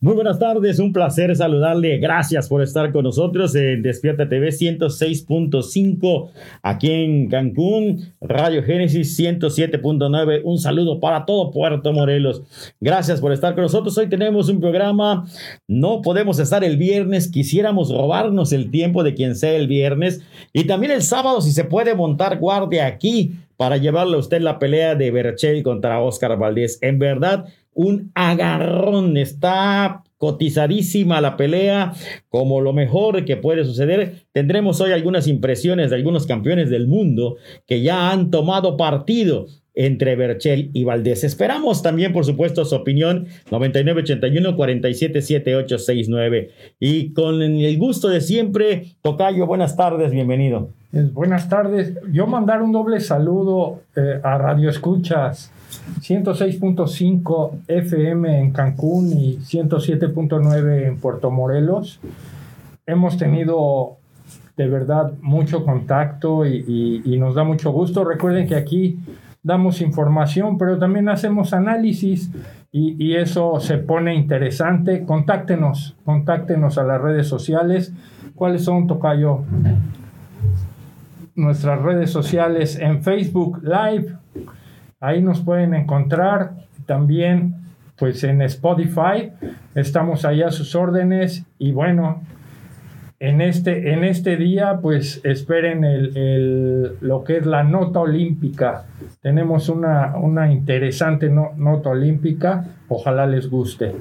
Muy buenas tardes, un placer saludarle. Gracias por estar con nosotros en Despierta TV 106.5 aquí en Cancún, Radio Génesis 107.9. Un saludo para todo Puerto Morelos. Gracias por estar con nosotros. Hoy tenemos un programa. No podemos estar el viernes. Quisiéramos robarnos el tiempo de quien sea el viernes y también el sábado si se puede montar guardia aquí para llevarle a usted la pelea de Berchel contra Oscar Valdés. En verdad, un agarrón. Está cotizadísima la pelea, como lo mejor que puede suceder. Tendremos hoy algunas impresiones de algunos campeones del mundo que ya han tomado partido entre Berchel y Valdés. Esperamos también, por supuesto, su opinión 9981-477869. Y con el gusto de siempre, Tocayo, buenas tardes, bienvenido. buenas tardes. Yo mandar un doble saludo eh, a Radio Escuchas 106.5 FM en Cancún y 107.9 en Puerto Morelos. Hemos tenido de verdad mucho contacto y, nos da mucho gusto. Recuerden que aquí damos información, pero también hacemos análisis y, y, eso se pone interesante. Contáctenos, contáctenos a las redes sociales. ¿Cuáles son, Tocayo? Nuestras redes sociales en Facebook Live, Ahí nos pueden encontrar también pues en Spotify. Estamos ahí a sus órdenes y bueno, en este, en este día pues esperen el, lo que es la nota olímpica. Tenemos una, una interesante nota olímpica. Ojalá les guste.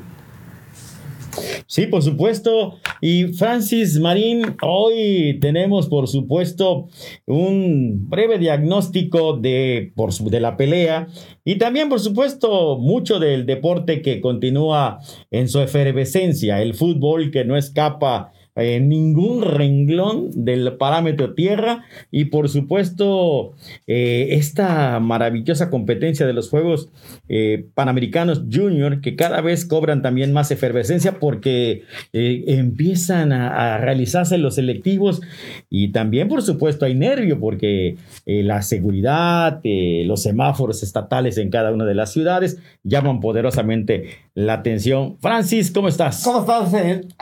Sí, por supuesto. Y Francis Marín, hoy tenemos, por supuesto, un breve diagnóstico de, por, de la pelea y también, por supuesto, mucho del deporte que continúa en su efervescencia, el fútbol que no escapa en ningún renglón del parámetro tierra y por supuesto eh, esta maravillosa competencia de los Juegos eh, Panamericanos Junior que cada vez cobran también más efervescencia porque eh, empiezan a, realizarse los selectivos y también por supuesto hay nervio porque la seguridad, los semáforos estatales en cada una de las ciudades llaman poderosamente la atención. Francis, ¿cómo estás? ¿Cómo estás?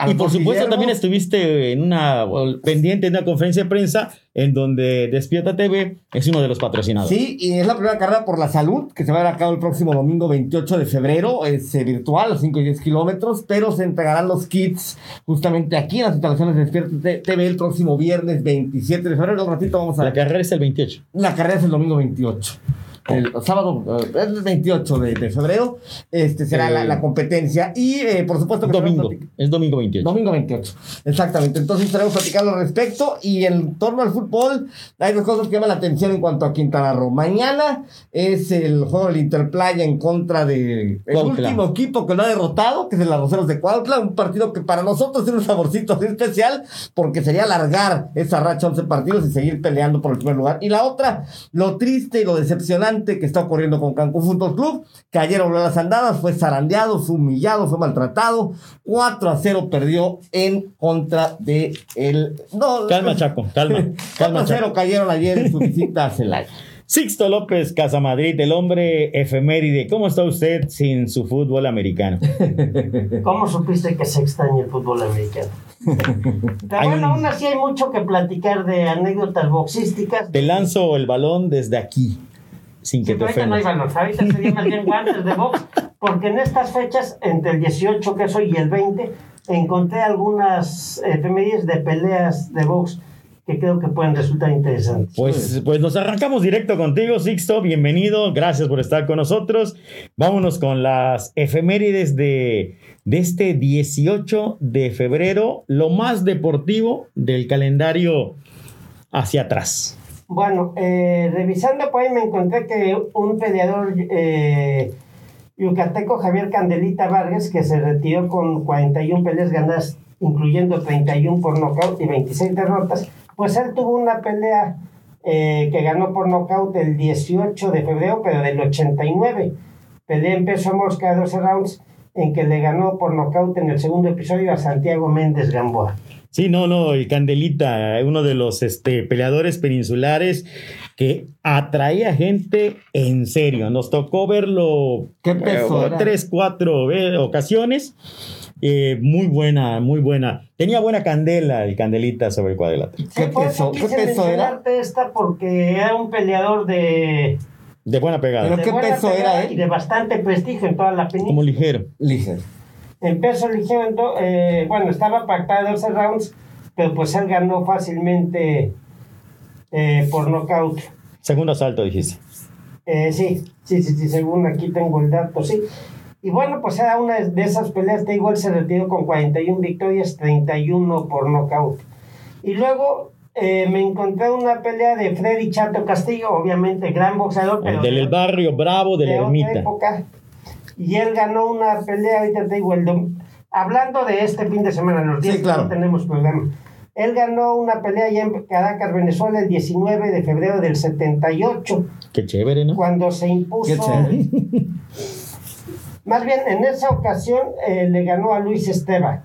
y por supuesto también estuviste en una pendiente, en una conferencia de prensa en donde Despierta TV es uno de los patrocinados. Sí, y es la primera carrera por la salud que se va a llevar a cabo el próximo domingo 28 de febrero. Es eh, virtual, a 5 y 10 kilómetros, pero se entregarán los kits justamente aquí en las instalaciones de Despierta TV el próximo viernes 27 de febrero. Un ratito vamos a. La carrera es el 28. La carrera es el domingo 28 el sábado, eh, el 28 de, febrero, este será la, competencia. Y eh, por supuesto que domingo, es domingo 28. Domingo 28, exactamente. Entonces estaremos platicando al respecto. Y en torno al fútbol, hay dos cosas que llaman la atención en cuanto a Quintana Roo. Mañana es el juego del Interplaya en contra de el último equipo que lo ha derrotado, que es el Arroceros de Cuautla. Un partido que para nosotros tiene un saborcito especial, porque sería alargar esa racha 11 partidos y seguir peleando por el primer lugar. Y la otra, lo triste y lo decepcionante que está ocurriendo con Cancún Fútbol Club, que ayer a las andadas, fue zarandeado, fue humillado, fue maltratado, 4 a 0 perdió en contra de el... No, calma, Chaco, calma. calma 4 a 0 cayeron ayer en su visita a Celaya. Sixto López Casamadrid, el hombre efeméride. ¿Cómo está usted sin su fútbol americano? ¿Cómo supiste que se extraña el fútbol americano? Pero bueno, aún así hay mucho que platicar de anécdotas boxísticas. Te lanzo el balón desde aquí sin que te ofendas. no hay valor, ahorita sería más bien guantes de box, porque en estas fechas, entre el 18 que soy y el 20, encontré algunas efemérides de peleas de box que creo que pueden resultar interesantes. Pues, pues nos arrancamos directo contigo, Sixto. Bienvenido, gracias por estar con nosotros. Vámonos con las efemérides de, de este 18 de febrero, lo más deportivo del calendario hacia atrás. Bueno, eh, revisando ahí me encontré que un peleador eh, yucateco, Javier Candelita Vargas, que se retiró con 41 peleas ganadas, incluyendo 31 por nocaut y 26 derrotas, pues él tuvo una pelea eh, que ganó por nocaut el 18 de febrero, pero del 89. Pelea en peso mosca de 12 rounds en que le ganó por nocaut en el segundo episodio a Santiago Méndez Gamboa. Sí, no, no, el Candelita, uno de los este, peleadores peninsulares que atraía gente en serio. Nos tocó verlo ¿Qué peso eh, tres, cuatro eh, ocasiones. Eh, muy buena, muy buena. Tenía buena candela el Candelita sobre el cuadrilátero. ¿Qué eso peso- qué peso era? esta porque era un peleador de, De buena pegada. Pero de qué peso era él? y de bastante prestigio en toda la península. Como ligero. Ligero. En peso ligero, eh, bueno, estaba pactado 12 rounds, pero pues él ganó fácilmente eh, por nocaut. Segundo asalto, dijiste. Eh, sí, sí, sí, sí, según aquí tengo el dato, sí. Y bueno, pues era una de esas peleas, te igual se retiró con 41 victorias, 31 por nocaut. Y luego eh, me encontré una pelea de Freddy Chato Castillo, obviamente gran boxeador, pero El del de- barrio bravo de la de otra ermita. época. Y él ganó una pelea, ahorita te digo, el dom- hablando de este fin de semana, los días Sí, claro. que no tenemos programa. Él ganó una pelea allá en Caracas, Venezuela, el 19 de febrero del 78, Qué chévere, ¿no? cuando se impuso. Qué chévere. Más bien, en esa ocasión eh, le ganó a Luis Esteba,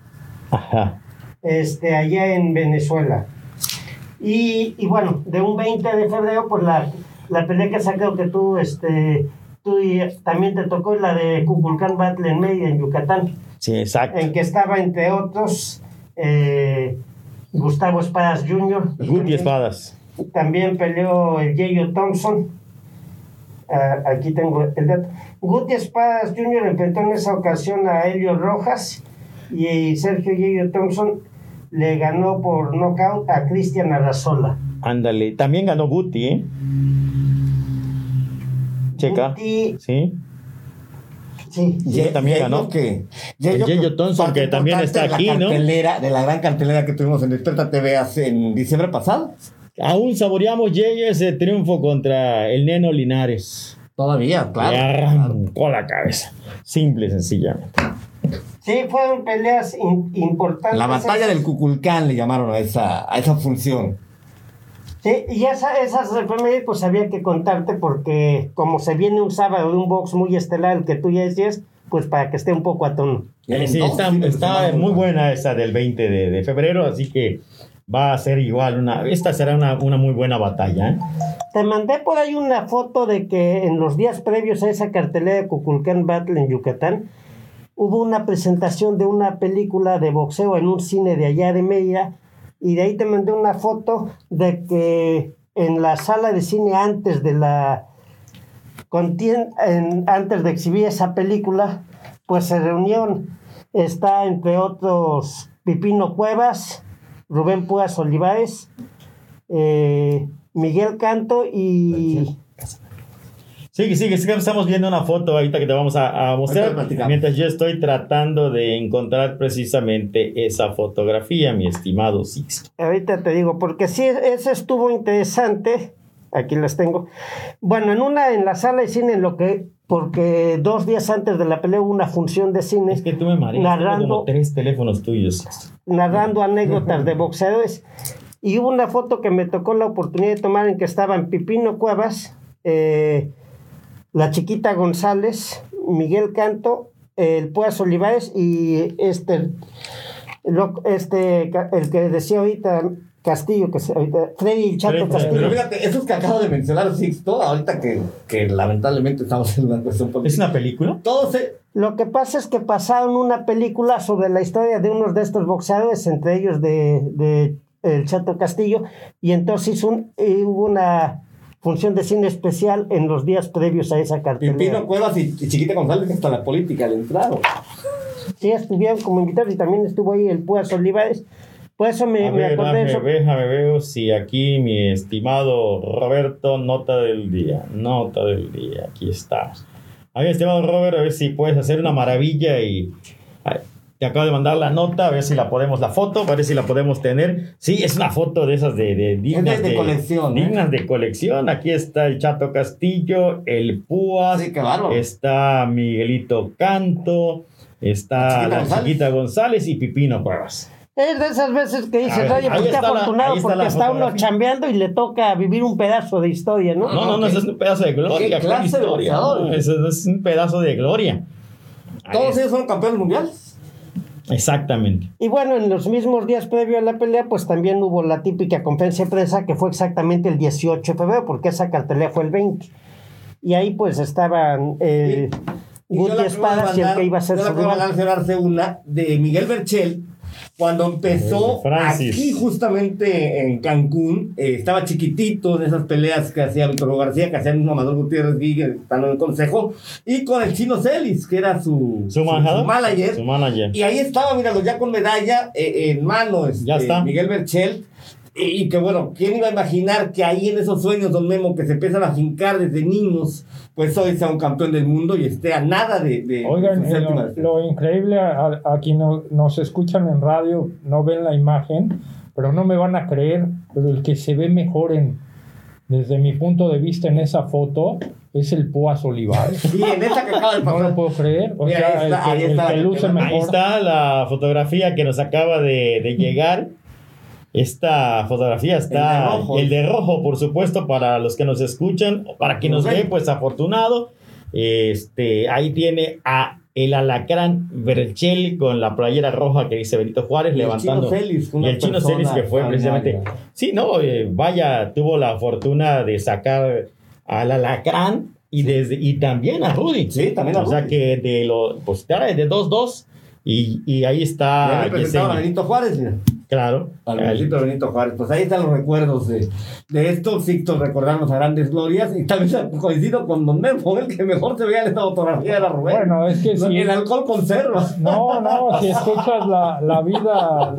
Ajá. este, allá en Venezuela. Y, y bueno, de un 20 de febrero, pues la, la pelea que sacó que tú, este, tú y también te tocó la de Cuculcán Battle en Mérida, en Yucatán, Sí, exacto. en que estaba entre otros eh, Gustavo Espadas Jr. Guti Espadas. También peleó el Yeyo Thompson. Ah, aquí tengo el dato. Guti Espadas Jr. enfrentó en esa ocasión a Helio Rojas y Sergio Yeyo Thompson le ganó por nocaut a Cristian Arrazola. Ándale. También ganó Guti, ¿eh? Checa. Guti, Sí. sí, Sí, también ganó. Que, El Yeyo Thompson, que también está de la aquí, ¿no? cartelera- De la gran cartelera que tuvimos en Desperta TV hace, en diciembre pasado. Aún saboreamos Yeyo ese triunfo contra el Neno Linares. Todavía, claro. Le arrancó la cabeza. Simple y sencillamente. sí, fueron peleas in- importantes. La batalla del Cuculcán le llamaron a esa, a esa función. Sí, y esa, esas efemérides pues había que contarte porque como se viene un sábado de un box muy estelar, el que tú ya decías, pues para que esté un poco a tono. Eh, sí, está, está muy buena esa del 20 de, de febrero, así que va a ser igual. Una, esta será una, una muy buena batalla. ¿eh? Te mandé por ahí una foto de que en los días previos a esa cartelera de Cuculcán Battle en Yucatán, hubo una presentación de una película de boxeo en un cine de allá de Mérida, y de ahí te mandé una foto de que en la sala de cine antes de la antes de exhibir esa película, pues se reunieron, está entre otros Pipino Cuevas, Rubén Púas Olivares, eh, Miguel Canto y Sigue, sigue, sigue, estamos viendo una foto ahorita que te vamos a, a mostrar. Mientras yo estoy tratando de encontrar precisamente esa fotografía, mi estimado Sixto. ahorita te digo, porque sí, ese estuvo interesante, aquí las tengo. Bueno, en una, en la sala de cine, en lo que, porque dos días antes de la pelea hubo una función de cine. Es que tú me mareas, Narrando- como tres teléfonos tuyos. Narrando anécdotas de boxeadores. Y hubo una foto que me tocó la oportunidad de tomar en que estaban Pipino Cuevas, eh, la chiquita González, Miguel Canto, el Puas Olivares y este, lo- este, el que decía ahorita Castillo, que se- ahorita, Freddy Chato Freddy, Castillo. Pero fíjate, esos que acabo de mencionar, Sixto, ahorita que, que lamentablemente estamos en una cuestión ¿Es una película? Todo se. Lo que pasa es que pasaron una película sobre la historia de unos de estos boxeadores, entre ellos de, de el Chato Castillo, y entonces hizo un- eh, hubo una función de cine especial en los días previos a esa cartelera. Pipino Cuevas y, Chiquita González que hasta la política le entraron. Sí, estuvieron como invitados y también estuvo ahí el Puas Olivares. Por eso me, A me ver, acordé de eso. déjame, déjame veo si aquí mi estimado Roberto, nota del día, nota del día, aquí estamos. A ver, estimado Robert, a ver si puedes hacer una maravilla y te acabo de mandar la nota, a ver si la podemos, la foto, a ver si la podemos tener. Sí, es una foto de esas de, de dignas de colección, ¿eh? dignas de colección. Aquí está el Chato Castillo, el Púas, Sí, qué bárbaro. está Miguelito Canto, está La Chiquita la González. Chiquita González y Pipino Cuevas. Es de esas veces que dices, ver, oye, ahí pues qué la- afortunado ahí está porque está uno chambeando y le toca vivir un pedazo de historia, ¿no? No, no, no, es un pedazo de gloria. ¿Qué ¿cuál clase de historia? No, eso es un pedazo de gloria. Todos ellos fueron campeones mundiales. Exactamente. Y bueno, en los mismos días previo a la pelea, pues también hubo la típica conferencia de prensa que fue exactamente el 18 de febrero, porque esa cartelera fue el 20. Y ahí pues estaban eh, Guti Espadas y el que iba a ser yo su rival. una de Miguel Berchel, cuando empezó Francis. aquí justamente en Cancún, eh, estaba chiquitito en esas peleas que hacía Víctor García, que hacía el mismo Amador Gutiérrez Guille, estando en el consejo, y con el chino Celis, que era su, Su manager. Su manager. Y ahí estaba, míralo, ya con medalla eh, en mano, este, Ya está. Miguel Berchel. Y, y que bueno, ¿quién iba a imaginar que ahí en esos sueños, don Memo, que se empiezan a fincar desde niños, pues hoy sea un campeón del mundo y esté a nada de. de Oigan, de eh, lo, lo increíble, a, a quien no- nos escuchan en radio, no ven la imagen, pero no me van a creer, pero el que se ve mejor en, desde mi punto de vista en esa foto es el Púas Olivares. Sí, en esa que acaba de No pasar. lo puedo creer. O Mira, sea, ahí está, el, ahí que, el que luce mejor. Ahí está la fotografía que nos acaba de, de llegar. Esta fotografía está El de rojo. el de rojo, por supuesto, para los que nos escuchan, para quien nos ve, pues afortunado. Este, ahí tiene a el alacrán Berchel con la playera roja que dice Benito Juárez Y el levantando. Chino Celis, y el chino Celis que fue precisamente. extraordinaria. Sí, no, eh, vaya, tuvo la fortuna de sacar al alacrán y desde y también a Rudy. Sí, también a O sea Rudy. que de lo, pues claro, de 2-2 y, y ahí está representaba a. Benito Juárez, mira. Claro. Al municipio de Benito Juárez. Pues ahí están los recuerdos de, de esto. Sixto recordamos a grandes glorias. Y tal vez coincido con Don Memo, el que mejor se veía en esta fotografía era Rubén. Bueno, es que No, si, El alcohol conserva. No, no, si escuchas la, la vida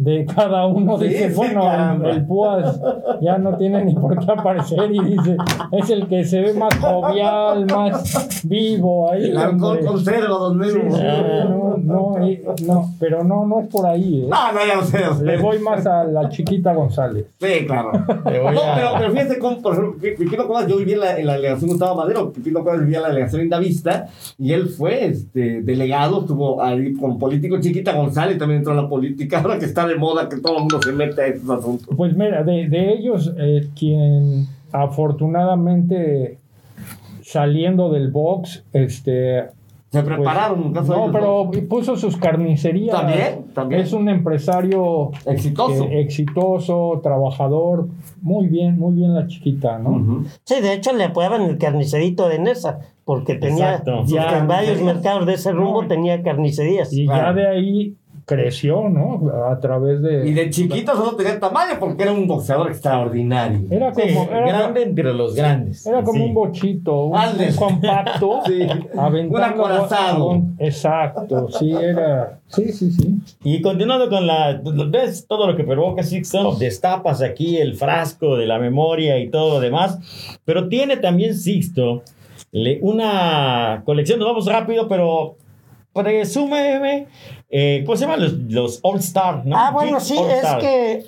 de cada uno, Sí, dices, sí, bueno, caramba. el, Púas ya no tiene ni por qué aparecer y dice, es el que se ve más jovial, más vivo ahí. El alcohol conserva, Don Memo. sí, no, no, y- no, pero no, no es por ahí. ¿eh? No, no, ya lo sé. ya lo sé. Le voy más a la chiquita González. Sí, claro. Le voy No, a- pero, pero fíjense cómo, por ejemplo, Pi- Pipino Cuevas, yo viví en la, en la delegación Gustavo Madero, Pipino Cuevas vivía en la delegación Indavista, y él fue este, delegado, estuvo ahí con político, Chiquita González también entró en la política, ahora que está de moda que todo el mundo se mete a esos asuntos. Pues mira, de, de ellos, eh, quien afortunadamente saliendo del box, este, Se prepararon, en caso de No, pero dos. puso sus carnicerías. También, también. Es un empresario exitoso. eh, exitoso, trabajador. Muy bien, muy bien la chiquita, ¿no? Sí, de hecho le apodaban el carnicerito de Nesa, porque tenía Ya, en varios mercados de ese rumbo No. tenía carnicerías. Y Claro. ya de ahí creció, ¿no? A través de... Y de chiquito solo tenía tamaño porque era un boxeador extraordinario. Era Sí, como, era, grande entre los grandes. era como Sí. un bochito, un, un compacto. Sí. aventando- Un acorazado. un- exacto, sí, era... Sí, sí, sí. Y continuando con la. ¿Ves todo lo que provoca Sixto? Destapas aquí el frasco de la memoria y todo lo demás. Pero tiene también Sixto una colección. Nos vamos rápido, pero. Presúmeme. Eh, ¿Cómo se llaman los, los All Star? ¿no? Ah, bueno, sí, All es Star. que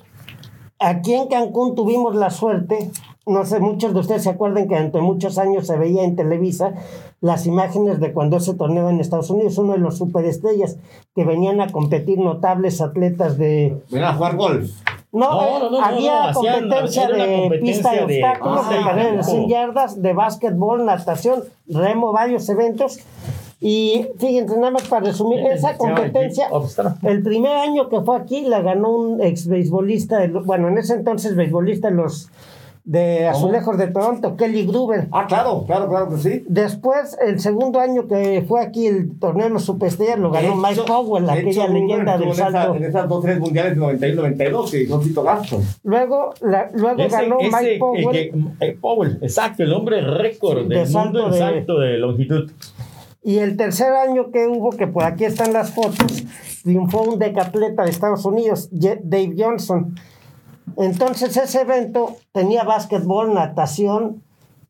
aquí en Cancún tuvimos la suerte, no sé, muchos de ustedes se acuerdan que durante muchos años se veía en Televisa las imágenes de cuando ese torneo en Estados Unidos, uno de los superestrellas que venían a competir notables atletas de... Venía a jugar golf. No, No, no, no, había hacían- competencia de competencia pista de de obstáculos, de y carreras de campo. 100 yardas, de básquetbol, natación, remo, varios eventos. Y fíjense, nada más para resumir, esa competencia, All Star. el primer año que fue aquí la ganó un ex beisbolista, bueno, en ese entonces beisbolista de los de Azulejos de Toronto, Kelly Gruber. Ah, claro, claro, claro que sí. Después, el segundo año que fue aquí el torneo de los superestrellas, lo ganó Mike hecho- Powell, aquella hecho, leyenda del estuvo en esa- salto. En esas dos, tres mundiales de 91-92 que hizo Tito Gaston. Luego, la- luego Ese- ganó ese, Mike el Powell. que- eh, Powell, exacto, el hombre récord del de salto mundo en de- salto de longitud. Y el tercer año que hubo, que por aquí están las fotos, triunfó un decatleta de Estados Unidos, Dave Johnson. Entonces ese evento tenía básquetbol, natación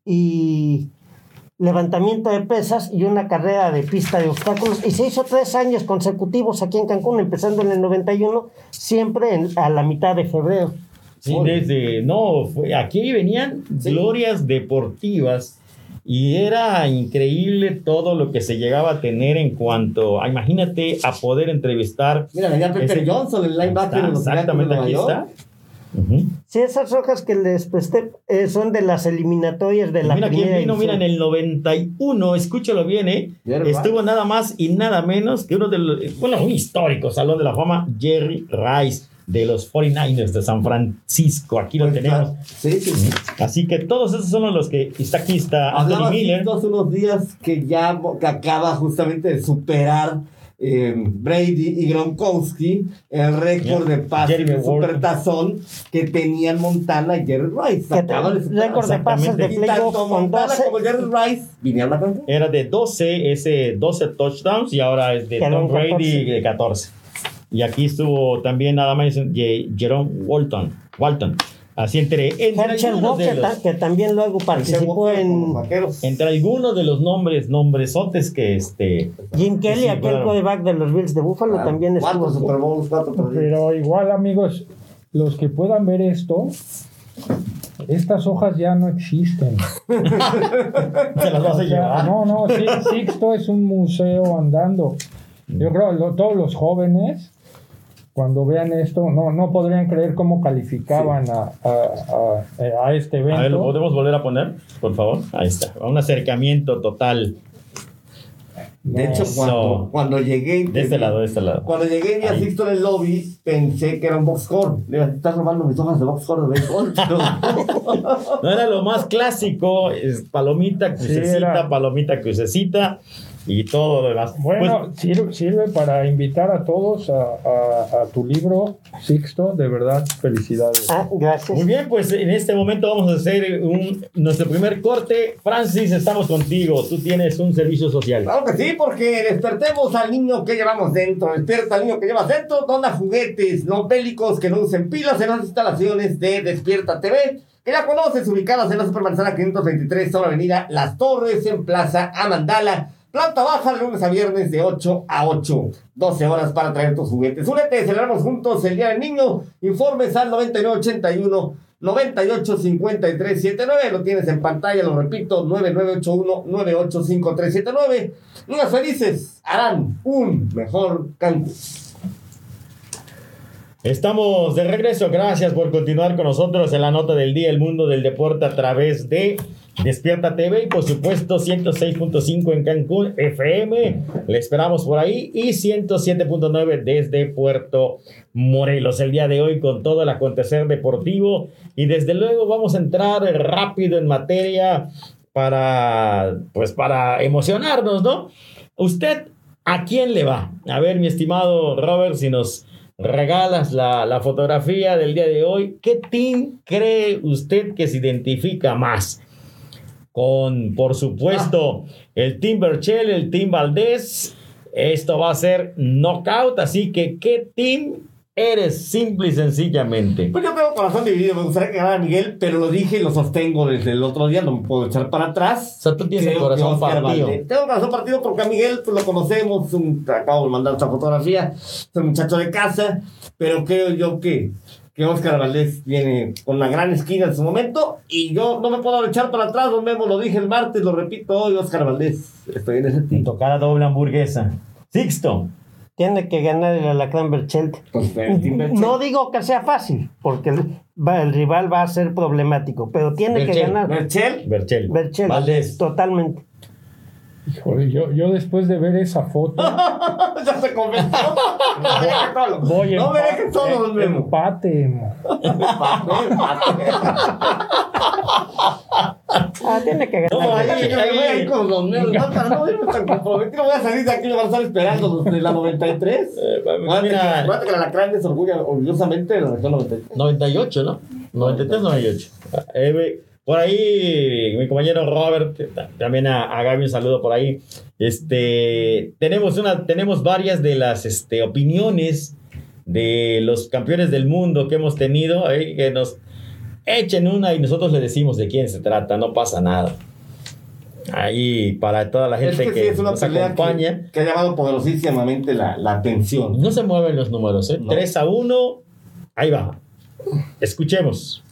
y levantamiento de pesas y una carrera de pista de obstáculos. Y se hizo tres años consecutivos aquí en Cancún, empezando en el 91, siempre en- a la mitad de febrero. Sí, desde, no, fue- aquí venían glorias deportivas y era increíble todo lo que se llegaba a tener en cuanto, a, imagínate, a poder entrevistar. Mira, venía Peter Ese- Johnson, el linebacker Exactamente, aquí está. Ujú. Sí, esas hojas que les presté eh, son de las eliminatorias de la Mira quién primera vino, mira, en el 91, escúchalo bien, ¿eh? Jerry Estuvo Rice. nada más y nada menos que uno de los, bueno, un histórico Salón de la Fama, Jerry Rice, de los 49ers de San Francisco. Aquí lo Pues, tenemos. Sí, sí, sí. Así que todos esos son los que está aquí, está Anthony Miller. Hace unos días que ya que acaba justamente de superar eh, Brady y Gronkowski el récord de pases de supertazón que tenían Montana y Jerry Rice. Que Acaba de te- superar. récord de pases de Exactamente. Y playoff tanto Montana 12. como Jerry Rice vinieron a. Era de 12, ese 12 touchdowns y ahora es de Tom Brady 14. de 14. Y aquí estuvo también nada más Jerome Walton. Walton. Así entre, entre de Walker, los- ta- que también luego participó en entre algunos de los nombres, nombresotes que este. Jim Kelly, Sí, aquel claro. quarterback de los Bills de Buffalo, Claro. también Cuatro estuvo. Super Bowls. Pero igual, amigos, los que puedan ver esto, estas hojas ya no existen. Se las vas a llevar. no, no, sí, Sixto es un museo andando. Yo creo lo- todos los jóvenes, cuando vean esto, no, no podrían creer cómo calificaban a, a- a- a este A ver, ¿lo evento. podemos volver a poner? Por favor. Ahí está. Un acercamiento total. De No, hecho, cuando, cuando llegué. De este lado, de este lado. Cuando llegué y vi a Ahí. Sixto en el lobby, pensé que era un box score. Le digo, estás robando mis hojas de box score de béisbol. No era lo más clásico, es palomita, crucecita, palomita, crucecita y todo lo demás. Bueno, Pues, sirve, sirve para invitar a todos a, a- a tu libro, Sixto, de verdad, felicidades. Ah, gracias. muy bien, pues en este momento vamos a hacer un, nuestro primer corte. Francis, estamos contigo. Tú tienes un servicio social. Claro que sí, porque despertemos al niño que llevamos dentro. Despierta al niño que llevas dentro. Dona juguetes no bélicos que no usen pilas en las instalaciones de Despierta TV. Que ya conoces, ubicadas en la Supermanzana 523 sobre Avenida Las Torres, en Plaza Amandala. Planta baja de lunes a viernes de 8 a 8. 12 horas para traer tus juguetes. Únete, celebramos juntos el Día del Niño. Informes al 9981 985379. Lo tienes en pantalla, lo repito, 9981 985379. Niños felices harán un mejor Cancún. Estamos de regreso. Gracias por continuar con nosotros en la nota del día, el mundo del deporte a través de Despierta TV y por supuesto 106.5 en Cancún FM. Le esperamos por ahí y 107.9 desde Puerto Morelos el día de hoy con todo el acontecer deportivo y desde luego vamos a entrar rápido en materia para pues para emocionarnos, ¿no? Usted ¿a quién le va? A ver, mi estimado Robert, si nos regalas la, la fotografía del día de hoy, ¿qué team cree usted que se identifica más? Con, por supuesto, el Team Berchel, el Team Valdés. Esto va a ser knockout, así que ¿qué team eres simple y sencillamente? Pues yo tengo corazón dividido, me gustaría que ganara Miguel, pero lo dije y lo sostengo desde el otro día, no me puedo echar para atrás. O sea, tú tienes Creo corazón partido. Tengo corazón partido porque a Miguel pues, lo conocemos, un- te acabo de mandar esta fotografía, es un muchacho de casa, pero creo yo que, que Oscar Valdés viene con una gran esquina en su momento y yo no me puedo echar para atrás, don Memo, lo dije el martes, lo repito hoy, Oscar Valdés, estoy en ese team. Tocada doble hamburguesa. Sixto. Tiene que ganar el Alacrán Berchelt. Pues, el team Berchel. No digo que sea fácil, porque el, va- el rival va a ser problemático, pero tiene que Berchel, ganar Berchel, Berchel. Berchelt. Valdés. Totalmente. Híjole, yo, yo después de ver esa foto, ya se convenció. No me dejes solo. voy No me empa- dejes solo, Memo. empate. mo. Ah, tiene que No, ganar. ahí- Ay, yo me voy a ir con los nervios, no, para no irme tan comprometido, voy a salir de aquí me van a estar esperando los de la 93. Eh, Acuérdate que- mira, acuérdate que la Alacrán es orgullo- orgullosamente de la región 93. 98, ¿no? 93, 98. Eh, por ahí, mi compañero Robert, ta- también a, a Gaby un saludo por ahí. Este, tenemos una, tenemos varias de las este, opiniones de los campeones del mundo que hemos tenido, eh, que nos echen una y nosotros le decimos de quién se trata, no pasa nada. Ahí, para toda la Es gente que que, sí, es una nos pelea acompaña. que, que ha llamado poderosísimamente la, la atención. No se mueven los números, ¿eh? No. 3 a 1, ahí va. Escuchemos.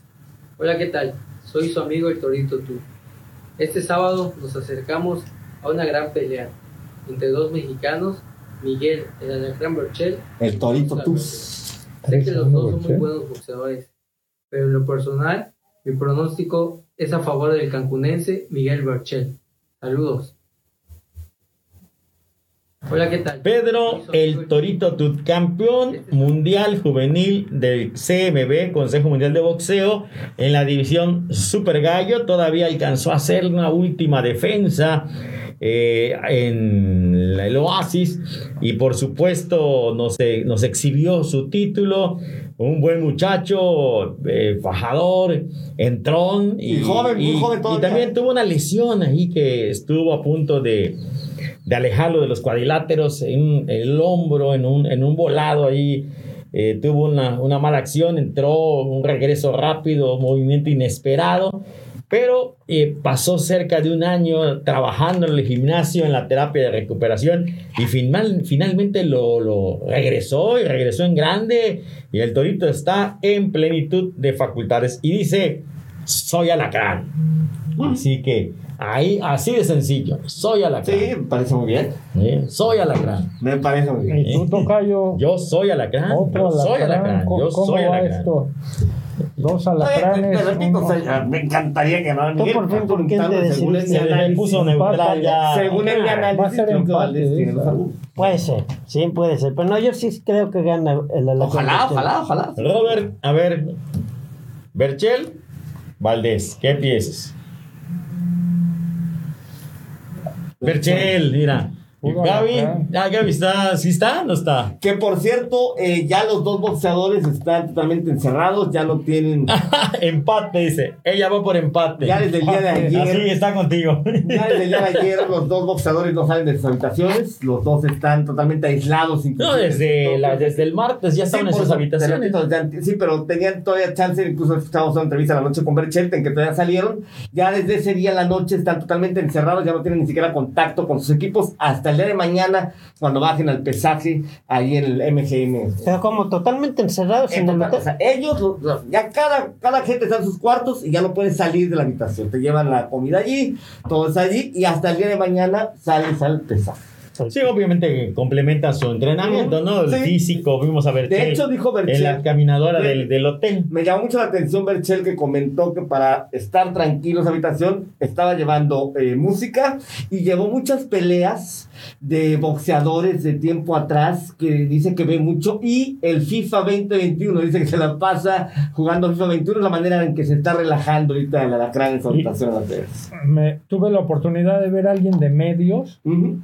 Hola, ¿qué tal? Soy su amigo el Torito Tú. Este sábado nos acercamos a una gran pelea entre dos mexicanos, Miguel el Alacrán Berchel. El Torito tú. Sé que los dos son muy buenos boxeadores pero en lo personal, mi pronóstico es a favor del cancunense Miguel Berchel. Saludos. Hola, ¿qué tal? Pedro El Torito Tut, campeón mundial juvenil del CMB, Consejo Mundial de Boxeo, en la división Super Gallo. Todavía alcanzó a hacer una última defensa eh, en el Oasis y por supuesto nos, eh, nos exhibió su título. Un buen muchacho, eh, fajador, entrón y, Y joven, muy joven y también tuvo una lesión ahí que estuvo a punto de, de alejarlo de los cuadriláteros en el hombro, en un, en un volado ahí. eh, tuvo una, una mala acción, entró un regreso rápido, movimiento inesperado, pero eh, pasó cerca de un año trabajando en el gimnasio, en la terapia de recuperación y final- finalmente lo, lo regresó y regresó en grande y el torito está en plenitud de facultades y dice, soy alacrán. Así que ahí, así de sencillo, soy alacrán. Sí, me parece muy bien. ¿eh? Soy alacrán. Me parece muy bien. Y tú, Tocayo, Yo soy alacrán. otro Yo soy alacrán. alacrán. ¿Cómo, Yo soy va alacrán. esto? Dos Oye, alacranes. te repito, uno- o sea, me encantaría que no. Tú por fin, ¿por qué te según le análisis, puso neutral ya. según el Va a análisis, ser empate, razón. Puede ser, sí, puede ser. Pero no, yo sí creo que gana el Alacrán. Ojalá, ojalá, ojalá. Robert, a ver. Berchel, Valdés, ¿qué piensas? Berchel, mira. Gaby, ah, Gaby está, ¿sí está? ¿No está? Que por cierto, eh, ya los dos boxeadores están totalmente encerrados, ya no tienen. empate, dice. Ella va por empate. Ya desde el día de Así ayer. está contigo. Ya desde el día de ayer los dos boxeadores no salen de sus habitaciones, los dos están totalmente aislados. No, desde, la- desde el martes ya Sí, estaban en sus habitaciones. sí, pero tenían todavía chance, incluso escuchamos una entrevista la noche con Berchelten, que todavía salieron. Ya desde ese día a la noche están totalmente encerrados, ya no tienen ni siquiera contacto con sus equipos hasta el día de mañana, cuando bajen al pesaje ahí en el MGM. Pero como totalmente encerrados en el En total, hotel. o sea, ellos, lo- lo- ya cada, cada gente está en sus cuartos y ya no puedes salir de la habitación. Te llevan la comida allí, todo es allí y hasta el día de mañana sales al pesaje. Sí, obviamente complementan su entrenamiento, ¿no? El Sí. físico, vimos a Berchel. De hecho, dijo en la Berchel. caminadora del, del hotel. Me llamó mucho la atención Berchel que comentó que para estar tranquilo en su habitación estaba llevando eh, música y llevó muchas peleas de boxeadores de tiempo atrás que dice que ve mucho y el FIFA 2021 dice que se la pasa jugando FIFA 21 es la manera en que se está relajando ahorita el alacrán en su habitación me, tuve la oportunidad de ver a alguien de medios Ujú.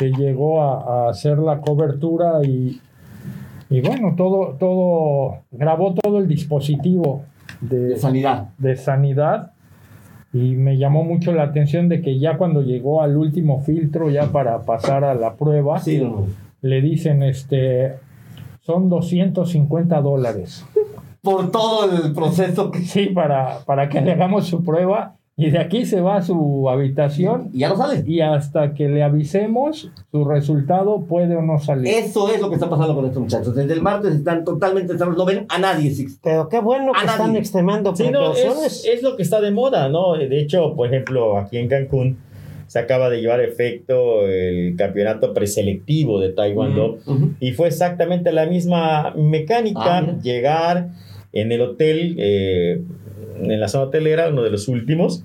Que llegó a, a hacer la cobertura y, y bueno, todo, todo, grabó todo el dispositivo De de, sanidad. de sanidad y me llamó mucho la atención de que ya cuando llegó al último filtro, ya para pasar a la prueba, Sí, no. le dicen, este, son 250 dólares. Por todo el proceso que... Sí, para, para que le hagamos su prueba y de aquí se va a su habitación Y ya no sale. y hasta que le avisemos su resultado puede o no salir. Eso es lo que está pasando con estos muchachos. Desde el martes están totalmente no ven a nadie. Pero qué bueno A que nadie. están extremando Sí, no, es, es lo que está de moda, ¿no? De hecho, por ejemplo, aquí en Cancún se acaba de llevar a efecto el campeonato preselectivo de Taekwondo Ujú. y fue exactamente la misma mecánica, Ah, llegar en el hotel, eh, en la zona hotelera, uno de los últimos,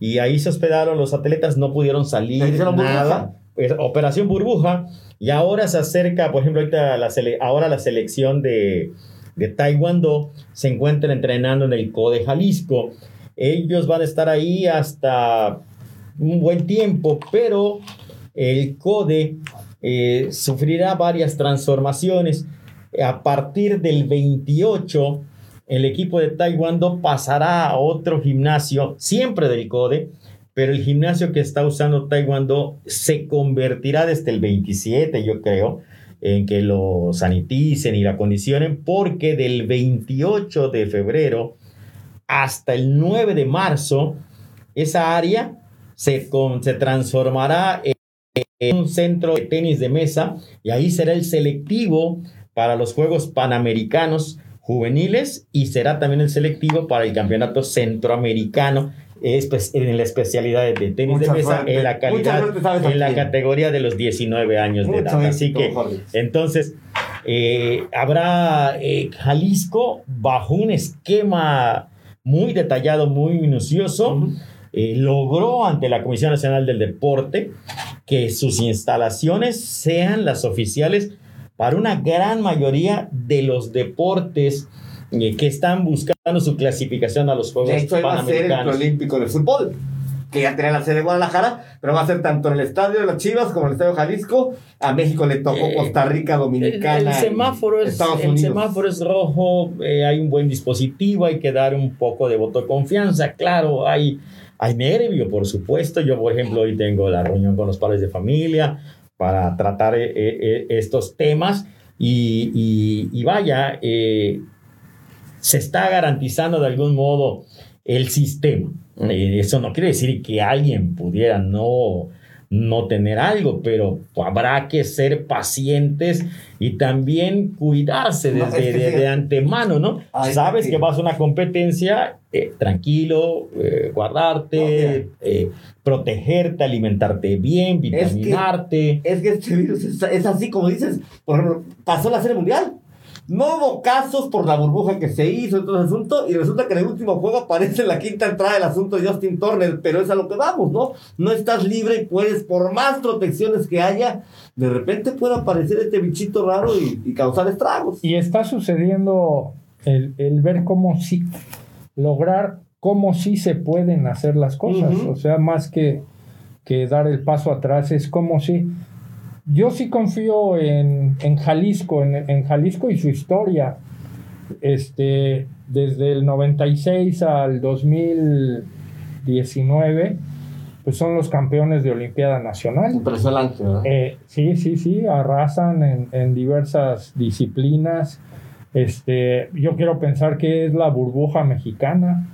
y ahí se hospedaron los atletas, no pudieron salir, nada. Es Operación Burbuja, y ahora se acerca, por ejemplo, ahorita la sele- ahora la selección de, de Taekwondo se encuentra entrenando en el CODE Jalisco. Ellos van a estar ahí hasta un buen tiempo, pero el CODE eh, sufrirá varias transformaciones. A partir del 28, el equipo de Taekwondo pasará a otro gimnasio, siempre del CODE, pero el gimnasio que está usando Taekwondo se convertirá desde el 27, yo creo, en que lo saniticen y lo acondicionen, porque del 28 de febrero hasta el 9 de marzo, esa área se, con- se transformará en un centro de tenis de mesa y ahí será el selectivo para los Juegos Panamericanos juveniles y será también el selectivo para el Campeonato Centroamericano espe- en la especialidad de, tenis Mucha de mesa suerte. en la calidad en la categoría de los 19 años de edad. Así que Jorge. entonces Eh, habrá eh, Jalisco bajo un esquema muy detallado, muy minucioso. eh, logró ante la Comisión Nacional del Deporte que sus instalaciones sean las oficiales para una gran mayoría de los deportes eh, que están buscando su clasificación a los Juegos De hecho, ahí va a ser el Panamericanos. Olímpico de Fútbol, que ya tenía la sede de Guadalajara, pero va a ser tanto en el estadio de las Chivas como en el estadio Jalisco. A México le tocó Eh, Costa Rica, El, Dominicana. el semáforo y es, Estados el Unidos. semáforo es rojo, eh, hay un buen dispositivo, hay que dar un poco de voto de confianza, claro, hay, hay nervio, por supuesto. Yo, por ejemplo, hoy tengo la reunión con los padres de familia para tratar eh, eh, estos temas y, vaya, eh, se está garantizando de algún modo el sistema. Eh, eso no quiere decir que alguien pudiera no, no tener algo, pero habrá que ser pacientes y también cuidarse No, desde es que de, antemano, ¿no? Ay, Sabes que vas a una competencia, eh, tranquilo, eh, guardarte, eh, protegerte, alimentarte bien, que- vitaminarte. Es que este virus es, es así como dices, por ejemplo, pasó la serie mundial. No hubo casos por la burbuja que se hizo, ese asunto, y resulta que en el último juego aparece la quinta entrada del asunto de Justin Turner, pero es a lo que vamos, ¿no? No estás libre y puedes, por más protecciones que haya, de repente puede aparecer este bichito raro y, y causar estragos. Y está sucediendo el, el ver cómo sí, lograr cómo sí se pueden hacer las cosas. O sea, más que, que dar el paso atrás, es como si. Yo sí confío en, en Jalisco, en, en Jalisco y su historia. Este, desde el 96 al 2019, pues son los campeones de Olimpiada Nacional. Impresionante, ¿verdad? Eh, sí, sí, sí, arrasan en, en diversas disciplinas. Este, yo quiero pensar que es la burbuja mexicana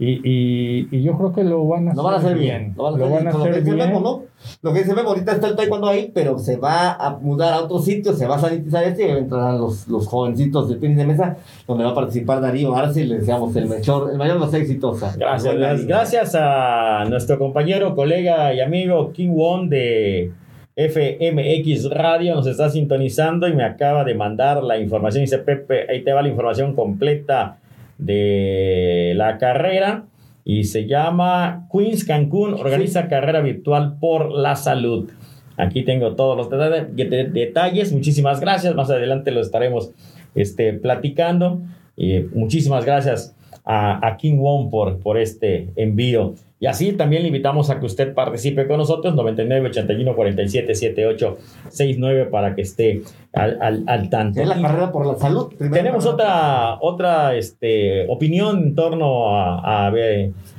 y, y- y yo creo que lo van a Lo van a hacer bien. Lo van a hacer, bien. Lo que. Memo, ¿no? Lo que dice Memo, ahorita está el taekwondo ahí, pero se va a mudar a otro sitio, se va a sanitizar este y entrarán los, los jovencitos de tenis de mesa, donde va a participar Darío Arce y le deseamos el mayor, el mayor de los éxitos. a- Gracias, a gracias, gracias a nuestro compañero, colega y amigo King Won de FMX Radio. Nos está sintonizando y me acaba de mandar la información. Dice Pepe, ahí te va la información completa de la carrera. Y se llama Queens Cancún, organiza carrera virtual por la salud. Aquí tengo todos los deta- de- detalles. Muchísimas gracias. Más adelante lo estaremos este, platicando. Y muchísimas gracias a, a King Won por, por este envío. Y así también le invitamos a que usted participe con nosotros, 99 81 47 78 69 para que esté al, al, al tanto. Es la carrera por la salud. tenemos otra, otra este, opinión en torno a, a,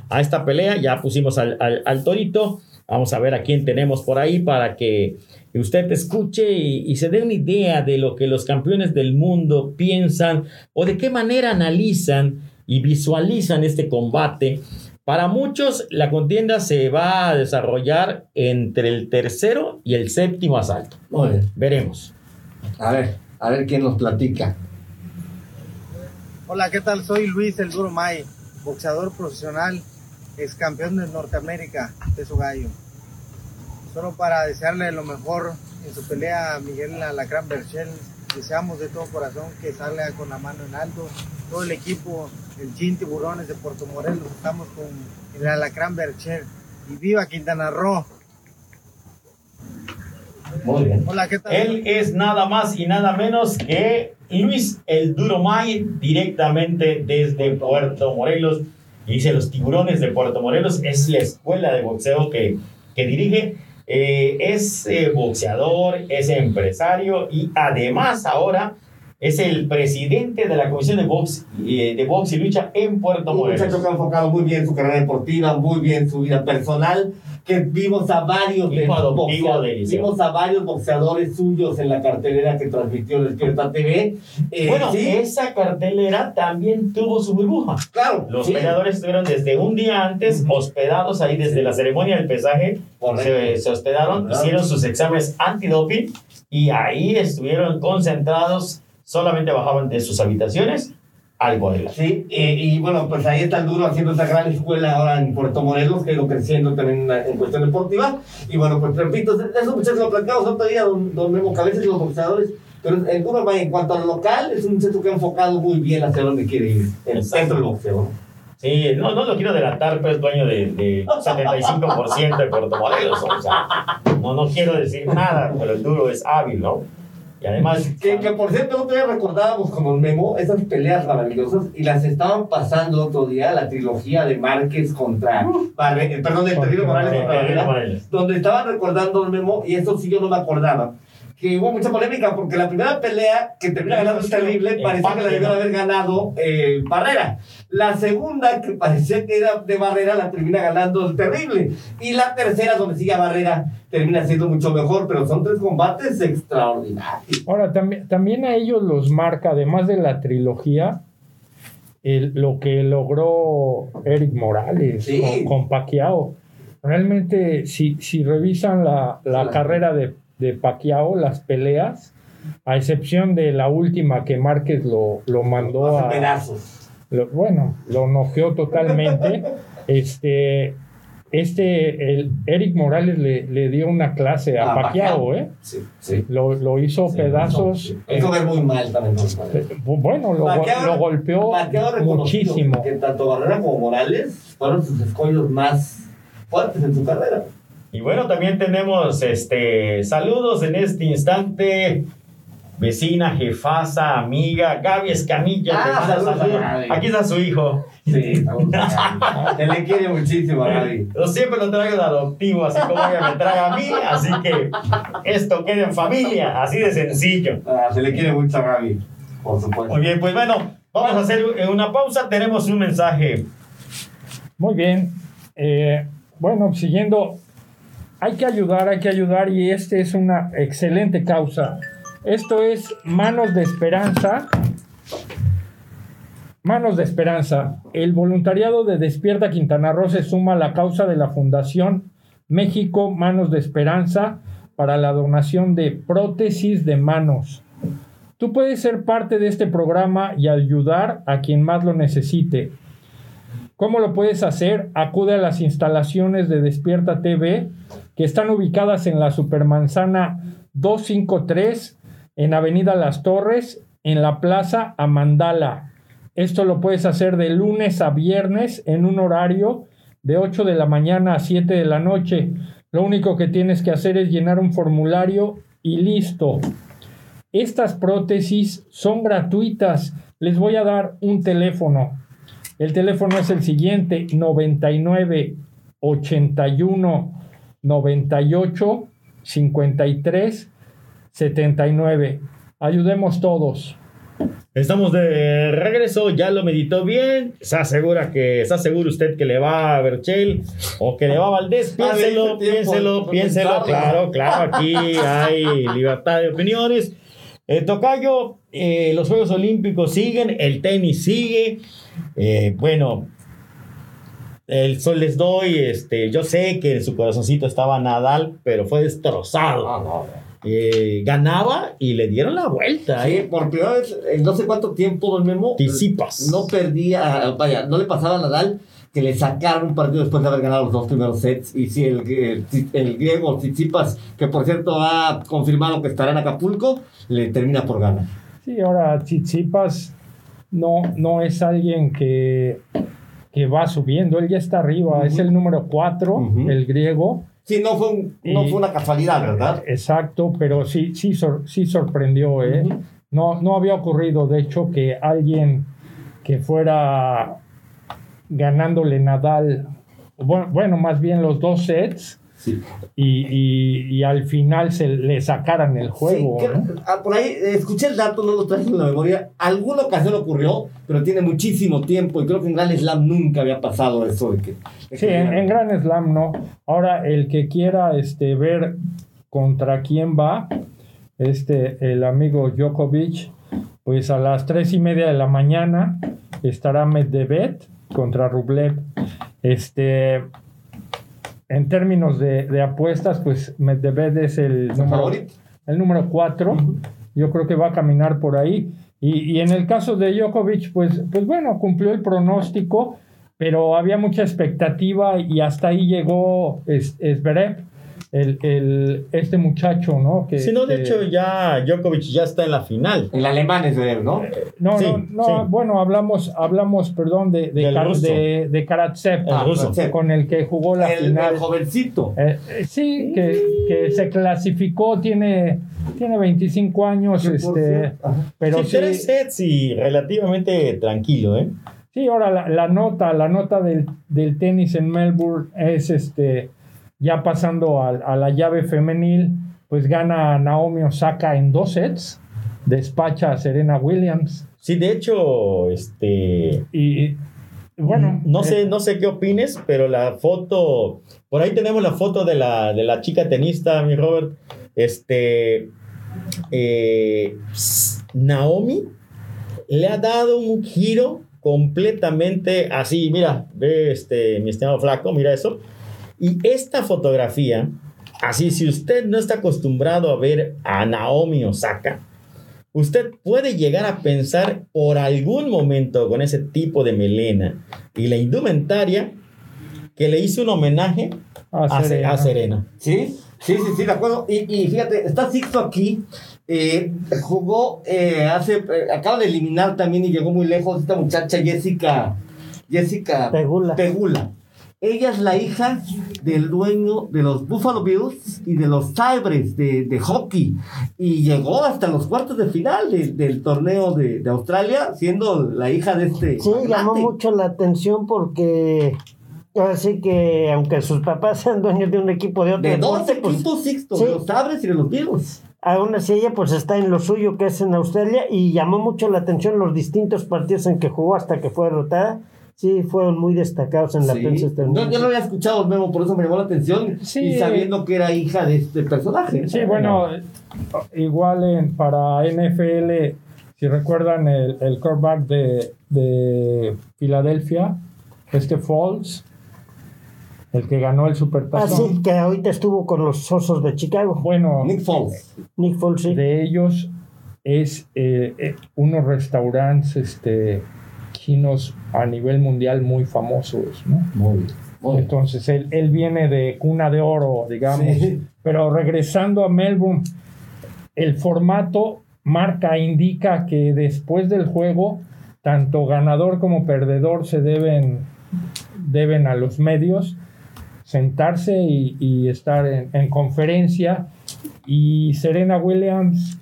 a esta pelea. Ya pusimos al, al, al torito. Vamos a ver a quién tenemos por ahí para que usted escuche y, y se dé una idea de lo que los campeones del mundo piensan o de qué manera analizan y visualizan este combate. Para muchos, la contienda se va a desarrollar entre el tercero y el séptimo asalto. Muy bien. Veremos. A ver, a ver quién nos platica. Hola, ¿qué tal? Soy Luis El Duro May, boxeador profesional, ex campeón de Norteamérica, peso gallo. Solo para desearle lo mejor en su pelea a Miguel Alacrán Berchel. Deseamos de todo corazón que salga con la mano en alto. Todo el equipo, el Gin Tiburones de Puerto Morelos, estamos con el Alacrán Berchel. Y viva Quintana Roo. Muy bien. Hola, ¿qué tal? Él es nada más y nada menos que Luis El Duro May, directamente desde Puerto Morelos. Y dice los tiburones de Puerto Morelos, es la escuela de boxeo que, que dirige. Eh, es eh, boxeador, es empresario y además ahora es el presidente de la Comisión de Box, eh, de box y Lucha en Puerto Un Morelos. muchacho que ha enfocado muy bien su carrera deportiva, muy bien su vida personal, que vimos a varios boxeadores, de Liceo. vimos a varios boxeadores suyos en la cartelera que transmitió Despierta TV. Eh, Bueno, sí, esa cartelera también tuvo su burbuja. claro. Los sí. peleadores estuvieron desde un día antes hospedados ahí desde la ceremonia del pesaje. Se, se hospedaron, Correcto. hicieron sus exámenes antidoping y ahí estuvieron concentrados. Solamente bajaban de sus habitaciones al gorila. Sí, eh, y bueno, pues ahí está el duro haciendo esa gran escuela ahora en Puerto Morelos, que ha ido creciendo también en, cuestión deportiva. Y bueno, pues repito, de esos muchachos lo platicamos otro día, don, don Memo, a veces los boxeadores Pero el Duro en cuanto al local, es un muchacho que ha enfocado muy bien hacia dónde quiere ir, el centro del boxeo. Sí, no, no lo quiero delatar, pero es dueño de, de 75% de Puerto Morelos. O sea, no, no quiero decir nada, pero el duro es hábil, ¿no? Y además. Que, que por cierto, el otro día recordábamos como Memo esas peleas maravillosas y las estaban pasando el otro día la trilogía de Márquez contra. Barre- eh, perdón, del Terrible Morales contra Barrera, donde estaban recordando el Memo, y eso sí yo no me acordaba. Que hubo mucha polémica porque la primera pelea que termina ganando es terrible, parecía que la debió de haber ganado eh, Barrera. La segunda, que parecía que era de Barrera, la termina ganando el terrible. Y la tercera, donde sigue a Barrera, termina siendo mucho mejor, pero son tres combates extraordinarios. Ahora, también, también a ellos los marca, además de la trilogía, el- lo que logró Eric Morales Sí. con, con Pacquiao. Realmente, si, si revisan la, la Sí. carrera de, de Pacquiao, las peleas, a excepción de la última que Márquez lo, lo mandó a... pedazos. lo- bueno, lo noqueó totalmente. este, este, el Eric Morales le, le dio una clase a A Pacquiao. ¿eh? Sí, sí. Lo, lo hizo Sí, pedazos. no, ver muy mal también. ¿no? Eh, Bueno, lo, Pacquiao- lo golpeó Pacquiao muchísimo. Que tanto Barrera como Morales fueron sus escollos más fuertes en su carrera. Y bueno, también tenemos este saludos en este instante. Vecina, jefasa, amiga, Gaby Escamilla. Ah, saludos a. Aquí está su hijo. Sí, se le quiere muchísimo a Gaby. Yo siempre lo traigo de adoptivo, así como ella me trae a mí. Así que esto queda en familia, así de sencillo. Ah, se le quiere mucho a Gaby, por supuesto. Muy bien, pues bueno, vamos a hacer una pausa. Tenemos un mensaje. Muy bien. Eh, bueno, siguiendo, hay que ayudar, hay que ayudar y este es una excelente causa. Esto es Manos de Esperanza. Manos de Esperanza. El voluntariado de Despierta Quintana Roo se suma a la causa de la Fundación México Manos de Esperanza para la donación de prótesis de manos. Tú puedes ser parte de este programa y ayudar a quien más lo necesite. ¿Cómo lo puedes hacer? Acude a las instalaciones de Despierta TV que están ubicadas en la Supermanzana 253 en Avenida Las Torres en la Plaza Amandala. Esto lo puedes hacer de lunes a viernes en un horario de 8 de la mañana a 7 de la noche. Lo único que tienes que hacer es llenar un formulario y listo. Estas prótesis son gratuitas. Les voy a dar un teléfono. El teléfono es el siguiente: 99 81 98 53 79. Ayudemos todos. Estamos de regreso, ya lo meditó bien. ¿Se asegura que, está seguro usted que le va a Berchel o que le va a Valdés? Piénselo, piénselo, piénselo. Claro, claro, aquí hay libertad de opiniones. Eh, Tocayo, eh, los Juegos Olímpicos siguen, el tenis sigue. Eh, bueno, el sol les doy. Este, yo sé que en su corazoncito estaba Nadal, pero fue destrozado. Ah, no. Eh, ganaba y le dieron la vuelta. Sí, ¿eh? por primera vez en no sé cuánto tiempo, don Memo, Tisipas. no perdía, vaya, no le pasaba a Nadal que le sacaron un partido después de haber ganado los dos primeros sets. Y sí, el, el, el griego Tsitsipas, que por cierto ha confirmado que estará en Acapulco, le termina por ganar. Sí, ahora Tsitsipas no, no es alguien que, que va subiendo, él ya está arriba, es el número 4, Ujú. el griego. Sí, no fue, un- no Y- fue una casualidad, ¿verdad? Exacto, pero sí, sí, sor- sí sorprendió, ¿eh? No, no había ocurrido, de hecho, que alguien que fuera ganándole Nadal, bueno, bueno más bien los dos sets, Sí. y, y- y al final se le sacaran el juego. Sí, que- ¿no? ah, por ahí eh, escuché el dato, no lo traje en la memoria. Alguna ocasión ocurrió, pero tiene muchísimo tiempo y creo que en Grand Slam nunca había pasado eso de que. de Sí, que- en, en Grand Slam no. Ahora, el que quiera este, ver contra quién va, este, el amigo Djokovic, pues a las tres y media de la mañana estará Medvedev contra Rublev. Este, en términos de, de apuestas, pues Medvedev es el ¿Es el número, favorito? el número cuatro. Yo creo que va a caminar por ahí. Y, y en el caso de Djokovic, pues, pues bueno, cumplió el pronóstico, pero había mucha expectativa y hasta ahí llegó Es-. El, el- este muchacho, ¿no? Que, Si no, de que- hecho, ya Djokovic ya está en la final. El alemán es de él, ¿no? No, Sí, no, no, sí. bueno, hablamos, hablamos, perdón, de, de, Kar- de, de Karatsev. Karatsev. con el que jugó la El, final. el jovencito. Eh, eh, sí, que, que se clasificó, tiene, tiene 25 años, este, pero sí, sí, tres sets y relativamente tranquilo, ¿eh? sí, ahora la, la nota, la nota del, del tenis en Melbourne es este, ya pasando a, a la llave femenil, pues gana Naomi Osaka en dos sets, despacha a Serena Williams Sí, de hecho, este. y, bueno, no eh, sé, no sé qué opines, pero la foto, por ahí tenemos la foto de la, de la chica tenista, mi Robert. Este, eh, Naomi le ha dado un giro completamente así, mira, ve este, mi estimado flaco, mira eso. Y esta fotografía, así, si usted no está acostumbrado a ver a Naomi Osaka, usted puede llegar a pensar por algún momento con ese tipo de melena y la indumentaria que le hizo un homenaje a a, Se- Serena. a Serena. Sí, sí, sí, sí, de acuerdo. Y, y fíjate, está Sixto aquí. eh, jugó eh, hace. eh, acaba de eliminar también y llegó muy lejos esta muchacha Jessica. Jessica Pegula. Pegula. Ella es la hija del dueño de los Buffalo Bills y de los Sabres de, de hockey. Y llegó hasta los cuartos de final de- del torneo de, de Australia, siendo la hija de este. Sí, llamó mucho la atención porque así que aunque sus papás sean dueños de un equipo de otro De dos deporte, pues, equipos Sixto, sí. de los Sabres y de los Bills. aún así ella pues está en lo suyo que es en Australia y llamó mucho la atención los distintos partidos en que jugó hasta que fue derrotada. Sí, fueron muy destacados en la Sí. prensa No, estadounidense. yo no había escuchado, Memo, por eso me llamó la atención. Sí. Y sabiendo que era hija de este personaje. Sí, bueno, igual en, para NFL, si recuerdan el, el quarterback de, de Filadelfia, este Falls, el que ganó el Ah, Supertazón. sí, que ahorita estuvo con los Osos de Chicago. Bueno, Nick Foles. Nick Foles, sí. de ellos es eh, eh, unos restaurantes este, chinos a nivel mundial muy famosos, ¿no? Muy bien. muy bien. Entonces él, él viene de cuna de oro, digamos. Sí. Pero regresando a Melbourne, el formato marca, indica que después del juego, tanto ganador como perdedor se deben, deben a los medios sentarse y, y estar en, en conferencia. Y Serena Williams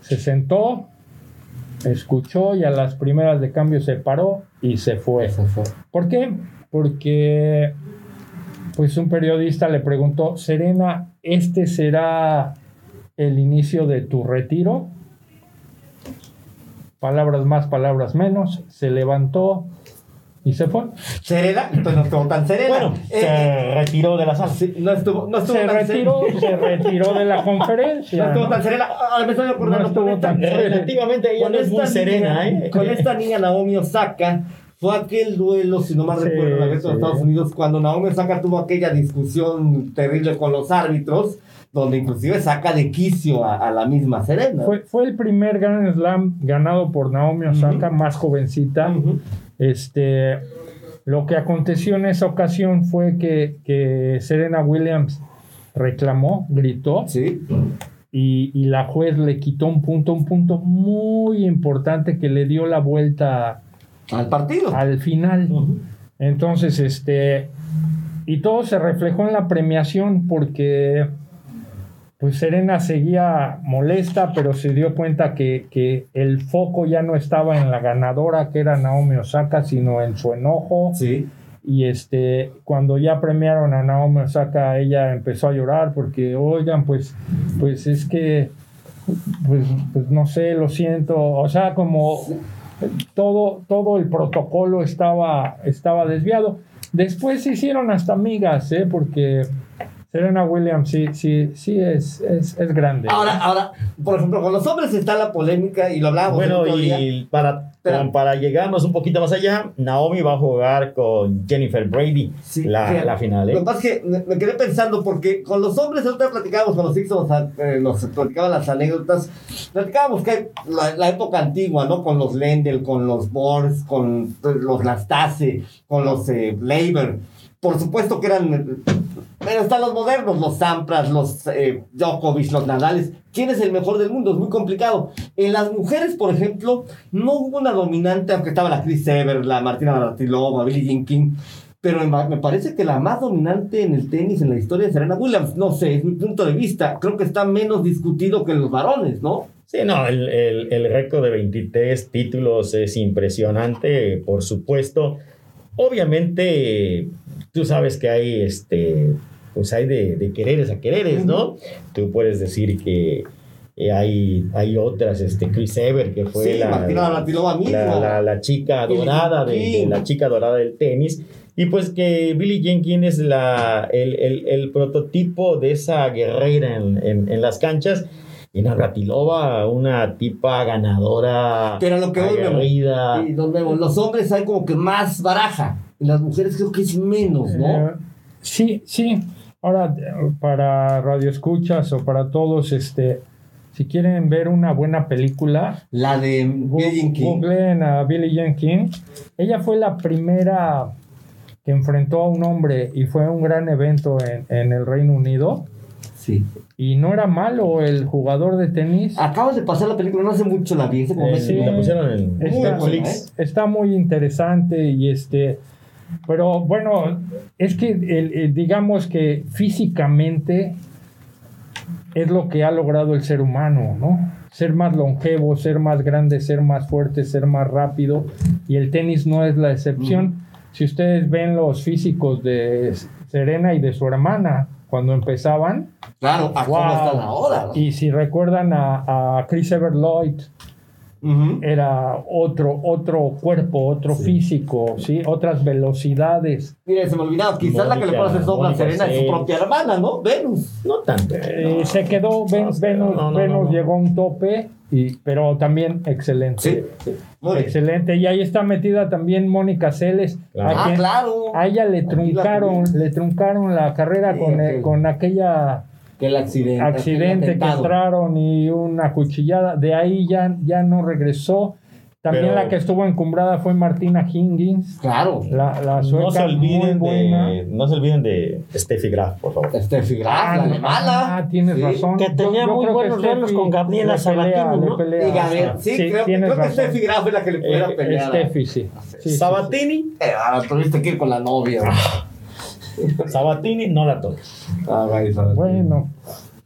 se sentó, escuchó y a las primeras de cambio se paró y se fue. ¿Por qué? Porque pues un periodista le preguntó, Serena, ¿este será el inicio de tu retiro? Palabras más, palabras menos. Se levantó y se fue. Serena, pues no estuvo tan serena. Bueno, Eh, se retiró de la sala. sí, no estuvo, no estuvo Se tan retiró, se retiró de la No conferencia. estuvo ¿no? tan serena. Ahora me estoy acordando. No estuvo tan serena. Relativamente ella no es muy serena, niña- ¿eh? Con esta niña Naomi Osaka. Fue aquel duelo, si no mal Sí, recuerdo, la vez de sí. Estados Unidos, cuando Naomi Osaka tuvo aquella discusión terrible con los árbitros, donde inclusive saca de quicio a, a la misma Serena. Fue, fue el primer Grand Slam ganado por Naomi Osaka, más jovencita. Este, lo que aconteció en esa ocasión fue que, que Serena Williams reclamó, gritó, Sí. y, y la juez le quitó un punto, un punto muy importante que le dio la vuelta Al partido. al final. Entonces, este, y todo se reflejó en la premiación porque pues Serena seguía molesta, pero se dio cuenta que, que el foco ya no estaba en la ganadora, que era Naomi Osaka, sino en su enojo. Sí. Y este, cuando ya premiaron a Naomi Osaka, ella empezó a llorar porque, oigan, pues, pues es que, pues, pues no sé, lo siento. O sea, como todo, todo el protocolo estaba, estaba desviado. Después se hicieron hasta amigas, ¿eh? Porque Serena Williams sí, sí, sí es, es, es grande. Ahora, ahora, por ejemplo, con los hombres está la polémica y lo hablábamos Bueno, día. y para, Pero- como para llegarnos un poquito más allá, Naomi va a jugar con Jennifer Brady Sí, la, la final. ¿eh? Lo que pasa es que me, me quedé pensando porque con los hombres, ahorita platicábamos con los Sixtos, eh, nos platicaban las anécdotas, platicábamos que la, la época antigua, ¿no? Con los Lendl, con los Bors, con eh, los Lastase, con los eh, Leiber, por supuesto que eran. Pero están los modernos, los Sampras, los eh, Djokovic, los Nadales. ¿Quién es el mejor del mundo? Es muy complicado. En las mujeres, por ejemplo, no hubo una dominante, aunque estaba la Chris Ever, la Martina Navratilova, Billie Jean King. Pero me parece que la más dominante en el tenis en la historia es Serena Williams. No sé, es mi punto de vista. Creo que está menos discutido que en los varones, ¿no? Sí, no, el, el, el récord de 23 títulos es impresionante, por supuesto. Obviamente, tú sabes que hay, este, pues hay de, de quereres a quereres, ¿no? Tú puedes decir que eh, hay, hay otras, este, Chris Ever, que fue Sí, la, Martina la, la- la chica dorada de, de la chica dorada del tenis y pues que Billie Jean King es la, el, el- el prototipo de esa guerrera en, en- en las canchas y Navratilova una tipa ganadora Pero lo que Memo, aguerrida. Y don Memo, los hombres hay como que más baraja. En las mujeres creo que es menos, ¿no? Eh, sí, sí. Ahora, eh, para radioescuchas o para todos, este, si quieren ver una buena película, La de Billie Jean googleen a Billie Jean King. Ella fue la primera que enfrentó a un hombre y fue un gran evento en, en el Reino Unido. Sí. Y no era malo el jugador de tenis. Acabas de pasar la película, no hace mucho la vi, Eh, sí. La pusieron en Está, Netflix. está muy interesante y este pero bueno es que el- el- digamos que físicamente es lo que ha logrado el ser humano no ser más longevo ser más grande ser más fuerte ser más rápido y el tenis no es la excepción si ustedes ven los físicos de Serena y de su hermana cuando empezaban Claro, a cómo wow. están ahora. ¿no? y si recuerdan a, a Chris Everloyd Era otro, otro cuerpo, otro físico, ¿sí? Otras velocidades. Mira, se me olvidaba, quizás la que le puede hacer sombra Serena es su propia hermana, ¿no? Venus. No tanto. Eh, no. se quedó, Ven- No, Venus, no, no, Venus no, no. llegó a un tope, y, pero también excelente. Sí, sí. Muy bien. Excelente. Y ahí está metida también Mónica Celes. Claro. a, Ah, claro. a ella le Aquí truncaron, le truncaron la carrera Sí, con, eh, con aquella Que el accidente. accidente que entraron y una cuchillada. De ahí ya, ya no regresó. También Pero- la que estuvo encumbrada fue Martina Hingis. Claro. La, la sueca no se olviden muy buena. de no se olviden de Steffi Graf, por favor. Steffi Graf, la Ah, alemana. ah, tienes Sí. razón. Que tenía muy buenos duelos con Gabriela pelea, Sabatini, le ¿no? pelea. Y Gabriel, sí, creo, creo que. Steffi Graf es la que le pudiera Eh, pelear. Steffi, sí. Sí, sí, Sabatini, Eh, ahora tuviste que ir con la novia. Sabatini, no la toques, Ah, sí. Sabatini. Bueno,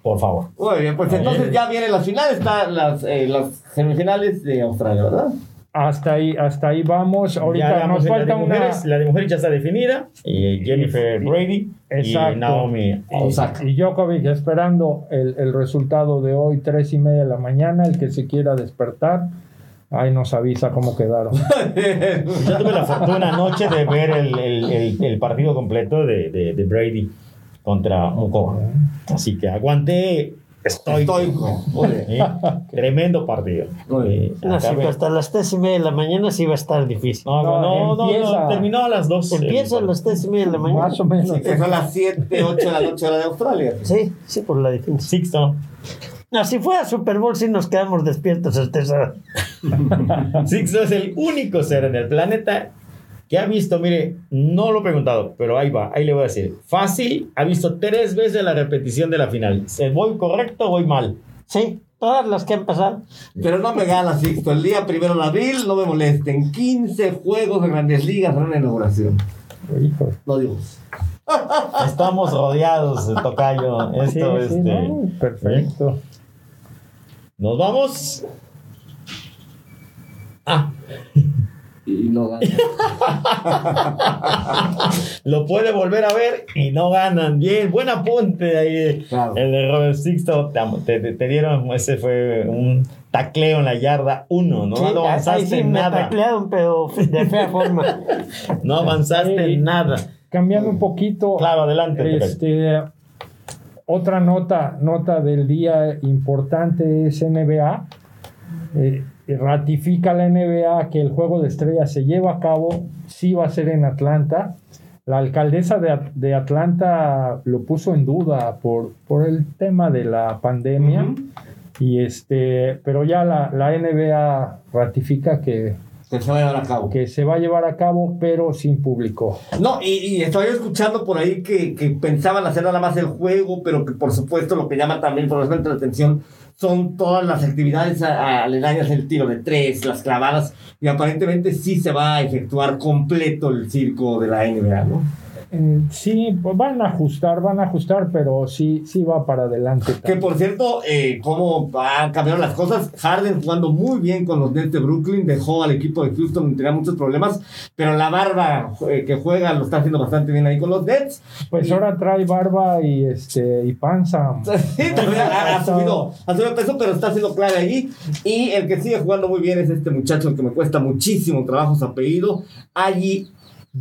por favor. Muy bien, pues entonces ya vienen las finales, están las, eh, las semifinales de Australia, ¿verdad? hasta ahí, hasta ahí vamos. Ahorita nos de la falta de una. mujeres, La de mujeres ya está definida. Y Jennifer y- Brady Exacto. y Naomi Osaka. Y Djokovic esperando el, el resultado de hoy, tres y media de la mañana. El que se quiera despertar, ahí nos avisa cómo quedaron. Yo tuve la fortuna anoche de ver el, el- el- el partido completo de, de- de Brady contra Mukova. Así que aguanté estoico. Estoico. ¿eh? Tremendo partido. Eh, No, sí, hasta las tres y media de la mañana sí va a estar difícil. no, no, no, empieza- no, terminó a las dos. Empieza a las tres y media de la mañana. Más o menos. Sí, son las 7, 8 de la noche hora de Australia. Sí, sí, por la diferencia. Sixto. No, si fuera Super Bowl, sí nos quedamos despiertos hasta esa hora. Sixto es el único ser en el planeta que ha visto, mire, no lo he preguntado, pero ahí va, ahí le voy a decir. Fácil, ha visto tres veces la repetición de la final. ¿Se ¿Voy correcto o voy mal? Sí, todas las que han pasado. Pero no me gana Sixto. El día primero de abril, no me molesten. 15 juegos de grandes ligas en una inauguración. Hijo. No digo. Estamos rodeados, Tocayo. Esto, sí, este, no, perfecto. Nos vamos. Ah, Y no gana. lo puede volver a ver y no ganan. Bien, buen apunte ahí. Claro. El de Robert Sixto, te, dieron, ese fue un tacleo en la yarda 1, ¿no? Sí, no avanzaste sí en me nada. taclearon, pero de fea forma. No avanzaste Sí. en nada. Cambiando un poquito. Claro, adelante. Este, otra nota, nota del día importante es NBA. Eh, ratifica la NBA que el juego de estrellas se lleva a cabo, sí va a ser en Atlanta. La alcaldesa de, de Atlanta lo puso en duda por, por el tema de la pandemia. Y este, pero ya la, la NBA ratifica que Que se va a llevar a cabo. que se va a llevar a cabo, pero sin público. No, y, y estaba yo escuchando por ahí que, que pensaban hacer nada más el juego, pero que por supuesto lo que llama también probablemente la atención son todas las actividades aledañas, el tiro de tres, las clavadas, y aparentemente sí se va a efectuar completo el circo de la NBA, ¿no? Eh, sí, pues van a ajustar, van a ajustar, pero sí, sí va para adelante. Que por cierto, eh, cómo han cambiado las cosas. Harden jugando muy bien con los Nets de Brooklyn, dejó al equipo de Houston, tenía muchos problemas, pero la barba eh, que juega lo está haciendo bastante bien ahí con los Nets. Pues Y- ahora trae barba y este y panza. Sí, también ha, ha subido, ha subido peso, pero está haciendo clave allí. Y el que sigue jugando muy bien es este muchacho que me cuesta muchísimo trabajo su apellido, allí.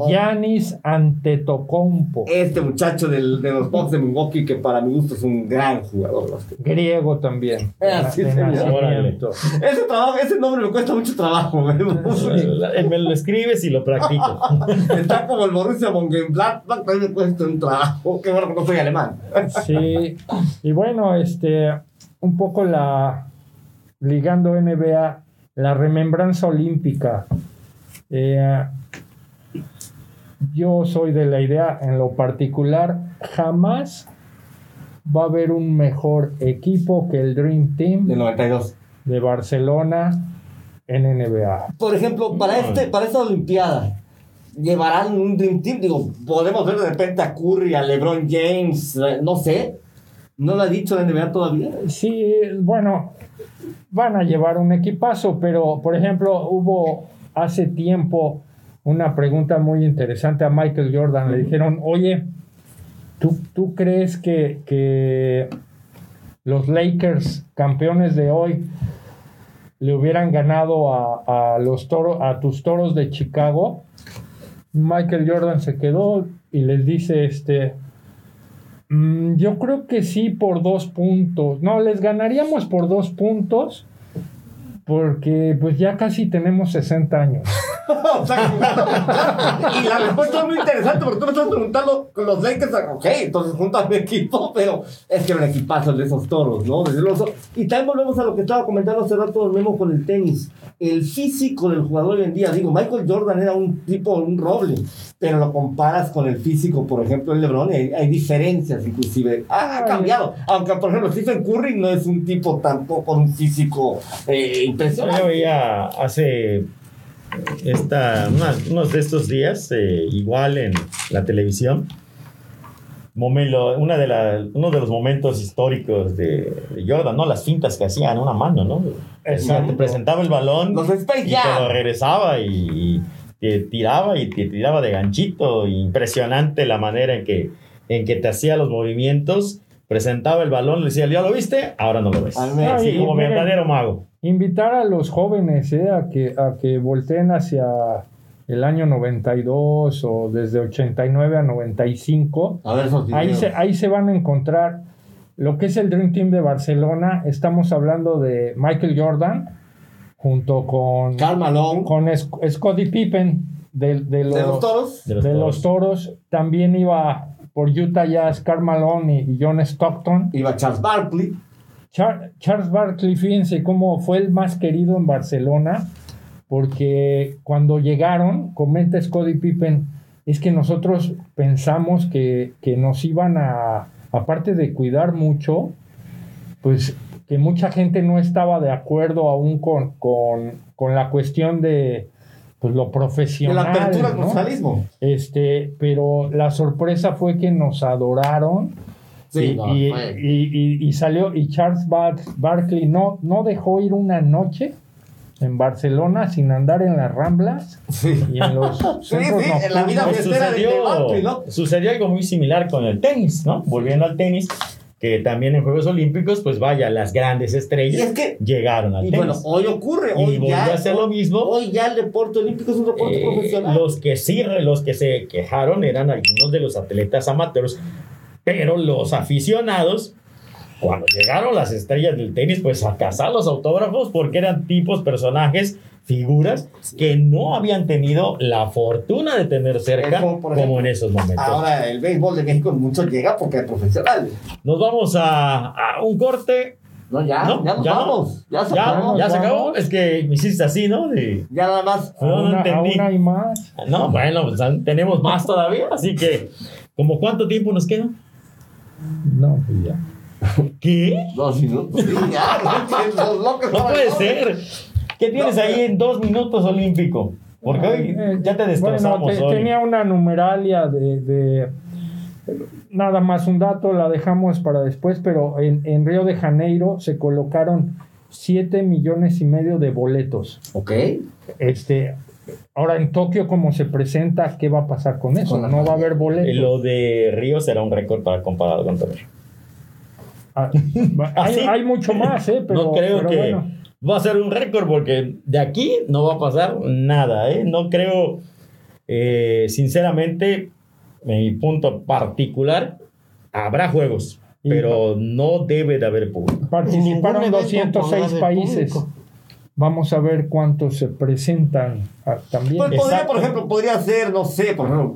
Yanis Antetokounmpo, Este muchacho del- de los Bucks de Milwaukee, que para mi gusto es un gran jugador. griego también. Ah, sí, de señor. nacimiento. Ese, trabajo, ese nombre me cuesta mucho trabajo. ¿eh? Me lo escribes y lo practico. Está como el Borussia Mönchengladbach, también me cuesta un trabajo. Qué bueno que no soy alemán. Sí, y bueno, este, un poco la, ligando NBA, la remembranza olímpica. Eh, yo soy de la idea, en lo particular, jamás va a haber un mejor equipo que el Dream Team Del 92. de Barcelona en NBA. Por ejemplo, para, este, para esta Olimpiada, ¿llevarán un Dream Team? Digo, podemos ver de repente a Curry, a LeBron James, no sé. ¿No lo ha dicho la NBA todavía? Sí, bueno, van a llevar un equipazo, pero por ejemplo, hubo hace tiempo una pregunta muy interesante a Michael Jordan. Le dijeron, oye, ¿tú, tú crees que, que los Lakers, campeones de hoy, le hubieran ganado a, a los toros, a tus toros de Chicago? Michael Jordan se quedó y les dice, este, Mm, Yo creo que sí por dos puntos. No, les ganaríamos por dos puntos porque pues ya casi tenemos 60 años. O sea, que- y la respuesta es muy interesante porque tú me estás preguntando con los Lakers. Ok, entonces junto a mi equipo, pero es que era un equipazo de esos toros, ¿no? Y también volvemos a lo que estaba comentando hace rato mismo con el tenis. El físico del jugador hoy en día, digo, Michael Jordan era un tipo, un roble, pero lo comparas con el físico, por ejemplo, el LeBron, hay, hay diferencias inclusive. Ha, ha cambiado. Aunque, por ejemplo, Stephen Curry no es un tipo tampoco con un físico eh, Yo impresionante. veía hace esta, una- unos de estos días, eh, igual en la televisión, momento, una de la- uno de los momentos históricos de, de Jordan, ¿no? Las fintas que hacían una mano, ¿no? Exacto. Te presentaba el balón Los y te lo regresaba y, y te tiraba y te tiraba de ganchito. Impresionante la manera en que, en que te hacía los movimientos. Presentaba el balón, le decía, ¿ya lo viste? Ahora no lo ves. Así como verdadero mago. Invitar a los jóvenes eh, a, que, a que volteen hacia el año 92 o desde 89 a 95. A ver esos Ahí videos. se, ahí se van a encontrar lo que es el Dream Team de Barcelona. Estamos hablando de Michael Jordan junto con, Karl Malone. con Sc- Scottie Pippen de, de los, de los toros. De los de toros. También iba por Utah Jazz, Karl Malone y, y John Stockton. Iba Charles Barkley. Char- Charles Barkley, fíjense cómo fue el más querido en Barcelona, porque cuando llegaron, comenta Scottie Pippen, es que nosotros pensamos que, que nos iban a, aparte de cuidar mucho, pues que mucha gente no estaba de acuerdo aún con, con, con la cuestión de pues, lo De profesional. la apertura al ¿no? Este, pero la sorpresa fue que nos adoraron Sí, y, no, y- y- y- y salió, y Charles Bar- Barkley no, no dejó ir una noche en Barcelona sin andar en las ramblas sí. y en los Sí, sí, en la vida. Pues fiestera de- de Barkley, ¿no? sucedió, sucedió algo muy similar con el tenis, ¿no? Volviendo al tenis, que también en Juegos Olímpicos, pues vaya, las grandes estrellas Y es que- llegaron al Y tenis. bueno, hoy ocurre. Y Hoy volvió ya, a hacer lo mismo. Hoy ya el deporte olímpico es un deporte Eh, profesional. los que sí, los que se quejaron eran algunos de los atletas amateurs, pero los aficionados, cuando llegaron las estrellas del tenis, pues a cazar los autógrafos porque eran tipos, personajes, figuras que no habían tenido la fortuna de tener cerca Es como, ejemplo, en esos momentos. Ahora el béisbol de México mucho llega porque es profesional. Nos vamos a, a un corte No, ya, ¿No? ya nos ¿Ya no? vamos. Ya se Ya, acabó. ya se vamos. acabó. Es que me hiciste así, ¿no? De- Ya nada más. No, no aún, entendí. aún hay más. No, bueno, pues tenemos más todavía. Así que, ¿como cuánto tiempo nos queda? No, pues ya. ¿Qué? Dos minutos. Sí, ya. Los locos No puede ser. ¿Qué tienes ahí en dos minutos olímpico? Porque hoy Eh, ya te destrozamos bueno, te- hoy. tenía una numeralia de, de- Nada más un dato, la dejamos para después, pero en, en Río de Janeiro se colocaron 7 millones y medio de boletos. Ok. Este, ahora en Tokio, como se presenta, ¿qué va a pasar con eso? No va a haber boletos. Lo de Río será un récord para comparado con Torreón. Ah, hay, ¿Así? hay mucho más, ¿eh? Pero, no creo pero que bueno. va a ser un récord porque de aquí no va a pasar nada, ¿eh? No creo, eh, sinceramente, en mi punto particular, habrá juegos, pero no debe de haber público. Participaron Ningún evento 206 podrá haber países. público. Vamos a ver cuántos se presentan ah, también. Pues podría, por ejemplo, podría ser, no sé, por ejemplo,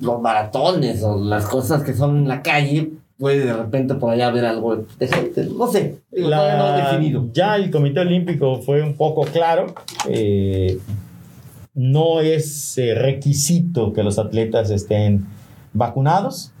los maratones o las cosas que son en la calle. Puede de repente por allá haber algo de gente. No sé. No definido. ya el Comité Olímpico fue un poco claro. eh, no es eh, requisito que los atletas estén vacunados.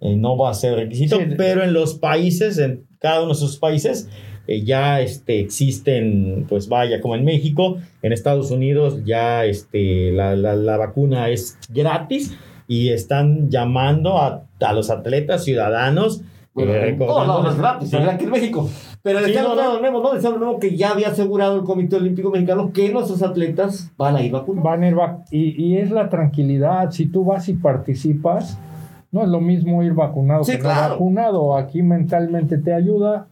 eh, no va a ser requisito, Sí. pero en los países, en cada uno de sus países, eh, ya este, existen, pues vaya, como en México, en Estados Unidos ya este, la, la- la vacuna es gratis y están llamando a, a los atletas ciudadanos. Bueno, eh, en todos lados es gratis, Sí. aquí en México. Pero Sí, decía no, no, no. Memo, ¿no? Decía Memo que ya había asegurado el Comité Olímpico Mexicano que nuestros atletas van a ir vacunados. Van a ir vac- y, y es la tranquilidad. Si tú vas y participas, no es lo mismo ir vacunado Sí, que no claro. vacunado. Aquí mentalmente te ayuda.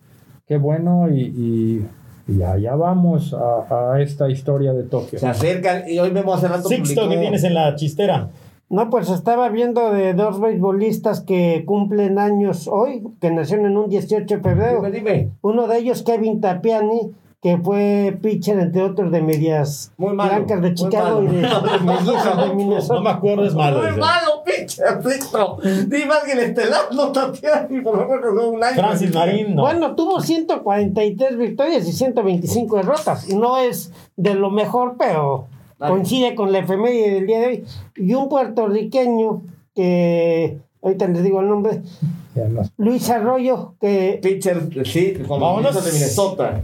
Qué bueno. Y, y, y allá vamos a, a esta historia de Tokio. Se acercan y hoy Memo hace rato Sixto, ¿qué tienes en la chistera? No, pues estaba viendo de dos beisbolistas que cumplen años hoy, que nacieron en un 18 de febrero. Dime, dime. Uno de ellos, Kevin Tapiani, que fue pitcher, entre otros, de medias Muy malo, blancas de muy Chicago y de mellizas de No Minnesota. me acuerdo, es malo. Muy dice. malo, pinche Sixto. Dime alguien estelar, no Tatiana, por favor, que no un año. Francis Marín, no. Bueno, tuvo 143 victorias y 125 derrotas. Y no es de lo mejor, pero coincide con la efeméride del día de hoy. Y un puertorriqueño que, ahorita les digo el nombre, no- Luis Arroyo, que Pitcher, sí. Ministros de Minnesota.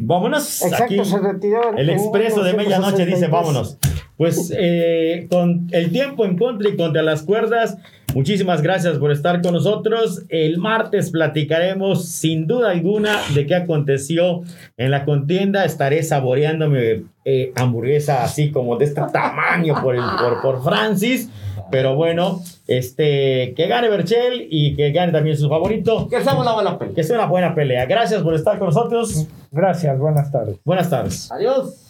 Vámonos. exacto Aquí, se retiró. el expreso de medianoche dice 1963. vámonos. Pues eh, con el tiempo en contra y contra las cuerdas, muchísimas gracias por estar con nosotros. El martes platicaremos sin duda alguna de qué aconteció en la contienda. Estaré saboreándome eh, hamburguesa así como de este tamaño por, el, por, por Francis. Pero bueno, este, que gane Berchel y que gane también su favorito. Que sea una buena pelea. Que sea una buena pelea. Gracias por estar con nosotros. Gracias, buenas tardes. Buenas tardes. Adiós.